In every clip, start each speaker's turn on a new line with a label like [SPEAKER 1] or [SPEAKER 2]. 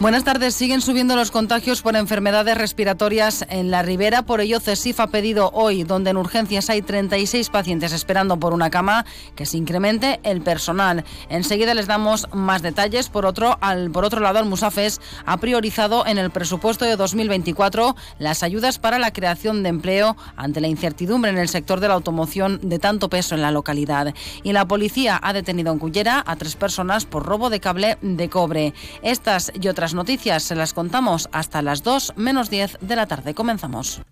[SPEAKER 1] Buenas tardes. Siguen subiendo los contagios por enfermedades respiratorias en la Ribera. Por ello, CESIF ha pedido hoy, donde en urgencias hay 36 pacientes esperando por una cama, que se incremente el personal. Enseguida les damos más detalles. Por otro, al, por otro lado, el Musafes ha priorizado en el presupuesto de 2024 las ayudas para la creación de empleo ante la incertidumbre en el sector de la automoción de tanto peso en la localidad. Y la policía ha detenido en Cullera a tres personas por robo de cable de cobre. Estas y otras noticias se las contamos hasta las 2 menos 10 de la tarde. Comenzamos.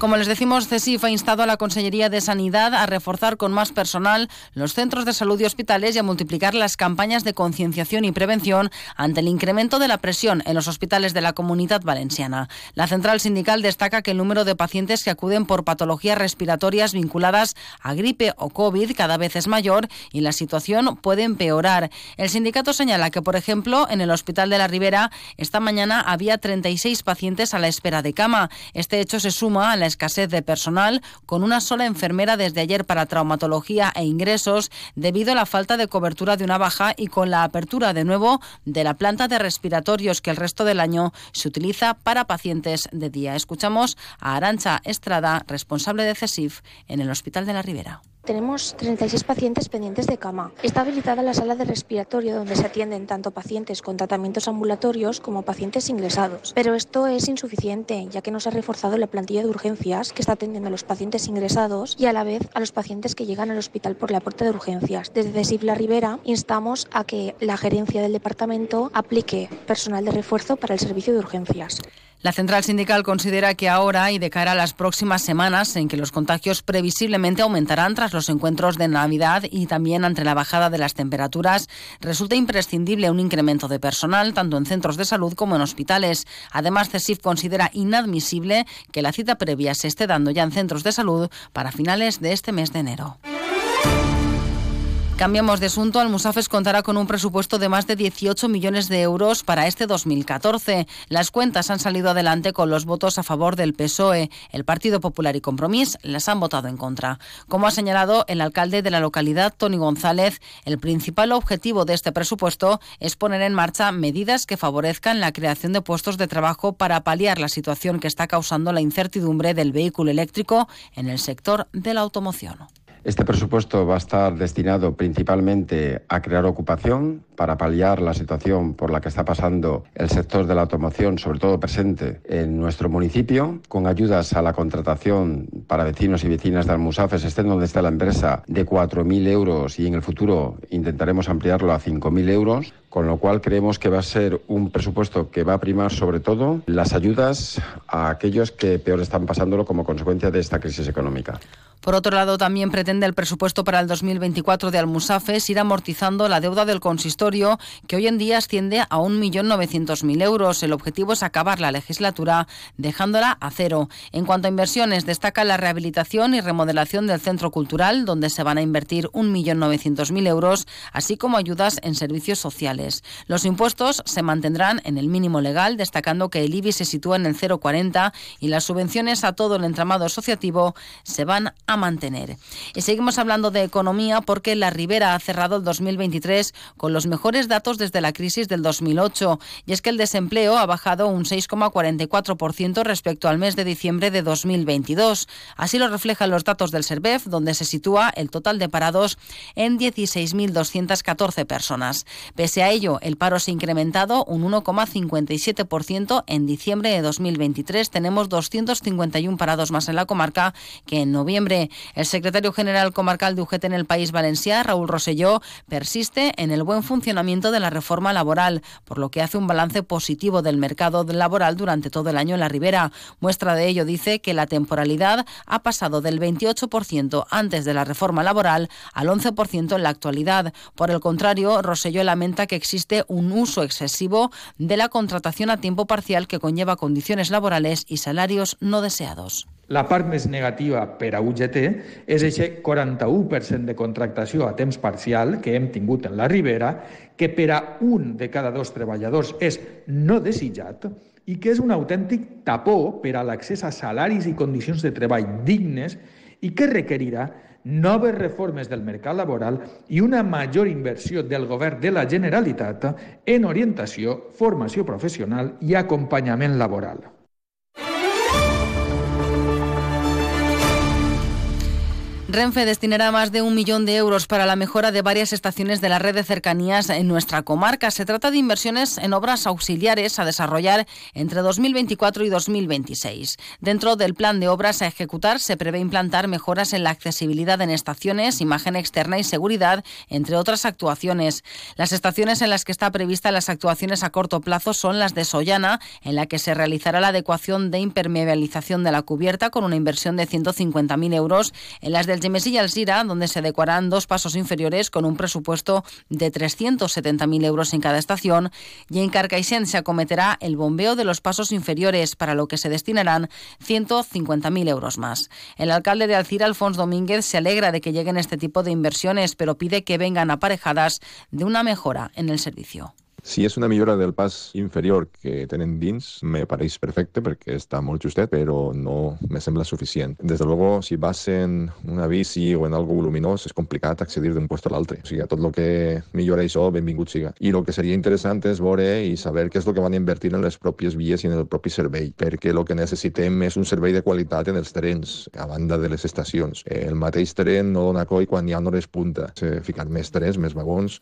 [SPEAKER 1] Como les decimos, CESIF ha instado a la Consellería de Sanidad a reforzar con más personal los centros de salud y hospitales y a multiplicar las campañas de concienciación y prevención ante el incremento de la presión en los hospitales de la comunidad valenciana. La central sindical destaca que el número de pacientes que acuden por patologías respiratorias vinculadas a gripe o COVID cada vez es mayor y la situación puede empeorar. El sindicato señala que, por ejemplo, en el Hospital de la Ribera esta mañana había 36 pacientes a la espera de cama. Este hecho se suma a la escasez de personal, con una sola enfermera desde ayer para traumatología e ingresos, debido a la falta de cobertura de una baja y con la apertura de nuevo de la planta de respiratorios que el resto del año se utiliza para pacientes de día. Escuchamos a Arancha Estrada, responsable de CESIF en el Hospital de la Ribera.
[SPEAKER 2] Tenemos 36 pacientes pendientes de cama. Está habilitada la sala de respiratorio donde se atienden tanto pacientes con tratamientos ambulatorios como pacientes ingresados. Pero esto es insuficiente, ya que no se ha reforzado la plantilla de urgencias que está atendiendo a los pacientes ingresados y a la vez a los pacientes que llegan al hospital por la puerta de urgencias. Desde CESIF La Ribera instamos a que la gerencia del departamento aplique personal de refuerzo para el servicio de urgencias.
[SPEAKER 1] La central sindical considera que ahora y de cara a las próximas semanas en que los contagios previsiblemente aumentarán tras los encuentros de Navidad y también ante la bajada de las temperaturas, resulta imprescindible un incremento de personal tanto en centros de salud como en hospitales. Además, CESIF considera inadmisible que la cita previa se esté dando ya en centros de salud para finales de este mes de enero. Cambiamos de asunto. Almusafes contará con un presupuesto de más de 18 millones de euros para este 2014. Las cuentas han salido adelante con los votos a favor del PSOE. El Partido Popular y Compromís las han votado en contra. Como ha señalado el alcalde de la localidad, Tony González, el principal objetivo de este presupuesto es poner en marcha medidas que favorezcan la creación de puestos de trabajo para paliar la situación que está causando la incertidumbre del vehículo eléctrico en el sector de la automoción.
[SPEAKER 3] Este presupuesto va a estar destinado principalmente a crear ocupación para paliar la situación por la que está pasando el sector de la automoción, sobre todo presente en nuestro municipio, con ayudas a la contratación para vecinos y vecinas de Almusafes, estén donde está la empresa, de 4.000 euros y en el futuro intentaremos ampliarlo a 5.000 euros, con lo cual creemos que va a ser un presupuesto que va a primar sobre todo las ayudas a aquellos que peor están pasándolo como consecuencia de esta crisis económica.
[SPEAKER 1] Por otro lado, también pretende el presupuesto para el 2024 de Almusafes ir amortizando la deuda del consistorio, que hoy en día asciende a 1.900.000 euros. El objetivo es acabar la legislatura dejándola a cero. En cuanto a inversiones, destaca la rehabilitación y remodelación del centro cultural, donde se van a invertir 1.900.000 euros, así como ayudas en servicios sociales. Los impuestos se mantendrán en el mínimo legal, destacando que el IBI se sitúa en el 0,40 y las subvenciones a todo el entramado asociativo se van a mantener. Y seguimos hablando de economía porque la Ribera ha cerrado el 2023 con los mejores datos desde la crisis del 2008 y es que el desempleo ha bajado un 6,44% respecto al mes de diciembre de 2022. Así lo reflejan los datos del SERVEF, donde se sitúa el total de parados en 16.214 personas. Pese a ello, el paro se ha incrementado un 1,57% en diciembre de 2023. Tenemos 251 parados más en la comarca que en noviembre el secretario general comarcal de UGT en el País Valencià, Raúl Roselló, persiste en el buen funcionamiento de la reforma laboral, por lo que hace un balance positivo del mercado laboral durante todo el año en la Ribera. Muestra de ello dice que la temporalidad ha pasado del 28% antes de la reforma laboral al 11% en la actualidad. Por el contrario, Roselló lamenta que existe un uso excesivo de la contratación a tiempo parcial que conlleva condiciones laborales y salarios no deseados.
[SPEAKER 4] La part més negativa per a UGT és aquest 41% de contractació a temps parcial que hem tingut en la Ribera, que per a un de cada dos treballadors és no desitjat i que és un autèntic tapó per a l'accés a salaris i condicions de treball dignes i que requerirà noves reformes del mercat laboral i una major inversió del govern de la Generalitat en orientació, formació professional i acompanyament laboral.
[SPEAKER 1] Renfe destinará más de un millón de euros para la mejora de varias estaciones de la red de cercanías en nuestra comarca. Se trata de inversiones en obras auxiliares a desarrollar entre 2024 y 2026. Dentro del plan de obras a ejecutar se prevé implantar mejoras en la accesibilidad en estaciones, imagen externa y seguridad, entre otras actuaciones. Las estaciones en las que está prevista las actuaciones a corto plazo son las de Sollana, en la que se realizará la adecuación de impermeabilización de la cubierta con una inversión de 150.000 euros, en las del Gemesí y donde se adecuarán dos pasos inferiores con un presupuesto de 370.000 euros en cada estación, y en Carcaixent se acometerá el bombeo de los pasos inferiores, para lo que se destinarán 150.000 euros más. El alcalde de Alcira, Alfonso Domínguez, se alegra de que lleguen este tipo de inversiones, pero pide que vengan aparejadas de una mejora en el servicio.
[SPEAKER 5] Si és una millora del pas inferior que tenen dins, me pareix perfecte perquè està molt justet, però no me sembla suficient. Des de luego, si vas en una bici o en algo voluminós, és complicat accedir d'un lloc a l'altre. O sigui, tot el que millora això, benvingut siga. I el que seria interessant és veure i saber què és el que van invertir en les pròpies vies i en el propi servei, perquè el que necessitem és un servei de qualitat en els trens, a banda de les estacions. El mateix tren no dona coi quan hi ha hores punta. Ficar més trens, més vagons,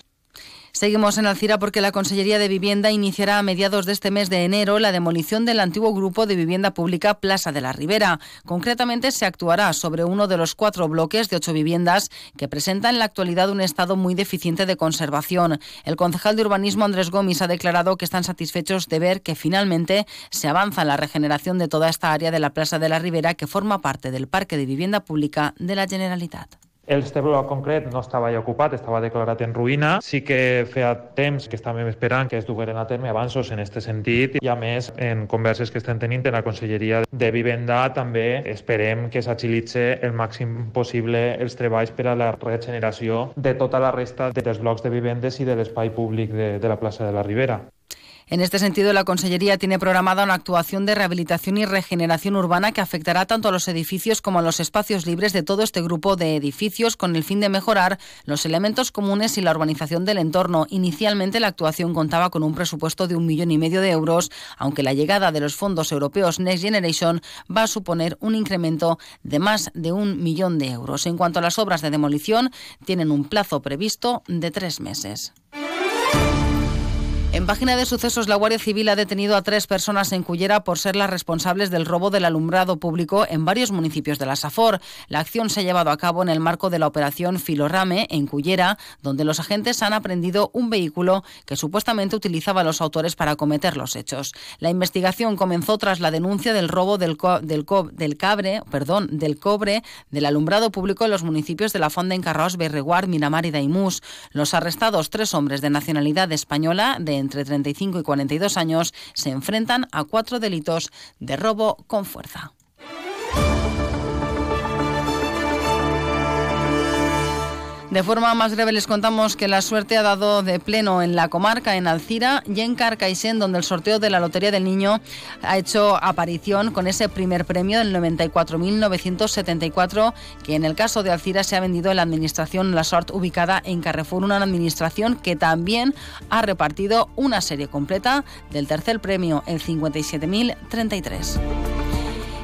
[SPEAKER 1] Seguimos en Alcira porque la Consellería de Vivienda iniciará a mediados de este mes de enero la demolición del antiguo grupo de vivienda pública Plaza de la Ribera. Concretamente se actuará sobre uno de los cuatro bloques de ocho viviendas que presentan en la actualidad un estado muy deficiente de conservación. El concejal de urbanismo Andrés Gómez ha declarado que están satisfechos de ver que finalmente se avanza en la regeneración de toda esta área de la Plaza de la Ribera que forma parte del Parque de Vivienda Pública de la Generalitat.
[SPEAKER 6] Este bloc concret no estava ja ocupat, estava declarat en ruïna. Sí que feia temps que estàvem esperant que es dugueren a terme avanços en aquest sentit i a més en converses que estem tenint en la Conselleria de Vivenda també esperem que s'agilitze el màxim possible els treballs per a la regeneració de tota la resta dels blocs de vivendes i de l'espai públic de, de la plaça de la Ribera.
[SPEAKER 1] En este sentido, la Consellería tiene programada una actuación de rehabilitación y regeneración urbana que afectará tanto a los edificios como a los espacios libres de todo este grupo de edificios con el fin de mejorar los elementos comunes y la urbanización del entorno. Inicialmente, la actuación contaba con un presupuesto de un millón y medio de euros, aunque la llegada de los fondos europeos Next Generation va a suponer un incremento de más de un millón de euros. En cuanto a las obras de demolición, tienen un plazo previsto de tres meses. En página de sucesos, la Guardia Civil ha detenido a tres personas en Cullera por ser las responsables del robo del alumbrado público en varios municipios de la Safor. La acción se ha llevado a cabo en el marco de la operación Filorame en Cullera, donde los agentes han aprendido un vehículo que supuestamente utilizaba a los autores para cometer los hechos. La investigación comenzó tras la denuncia del robo del, cobre del alumbrado público en los municipios de La Fonda en Carros, Berreguar, Miramar y Daimús. Los arrestados, tres hombres de nacionalidad española, de entre 35 y 42 años se enfrentan a cuatro delitos de robo con fuerza. De forma más breve les contamos que la suerte ha dado de pleno en la comarca, en Alcira y en Carcaixent, donde el sorteo de la Lotería del Niño ha hecho aparición con ese primer premio del 94.974, que en el caso de Alcira se ha vendido en la administración La Sort, ubicada en Carrefour, una administración que también ha repartido una serie completa del tercer premio, el 57.033.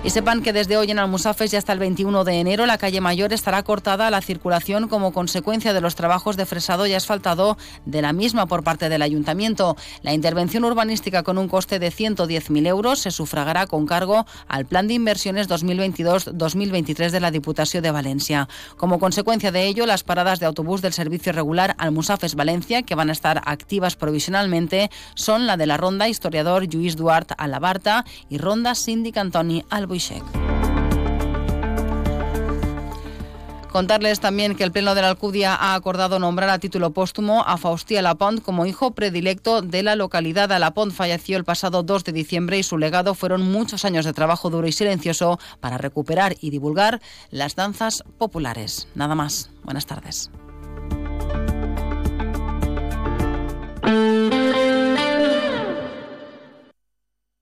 [SPEAKER 1] Y sepan que desde hoy en Almusafes y hasta el 21 de enero la calle Mayor estará cortada a la circulación como consecuencia de los trabajos de fresado y asfaltado de la misma por parte del Ayuntamiento. La intervención urbanística con un coste de 110.000 euros se sufragará con cargo al Plan de Inversiones 2022-2023 de la Diputación de Valencia. Como consecuencia de ello, las paradas de autobús del servicio regular Almusafes Valencia, que van a estar activas provisionalmente, son la de la Ronda Historiador Lluís Duarte a la Barta y Ronda Síndic Antoni Contarles también que el Pleno de la Alcudia ha acordado nombrar a título póstumo a Faustía Lapont como hijo predilecto de la localidad. Lapont falleció el pasado 2 de diciembre y su legado fueron muchos años de trabajo duro y silencioso para recuperar y divulgar las danzas populares. Nada más. Buenas tardes.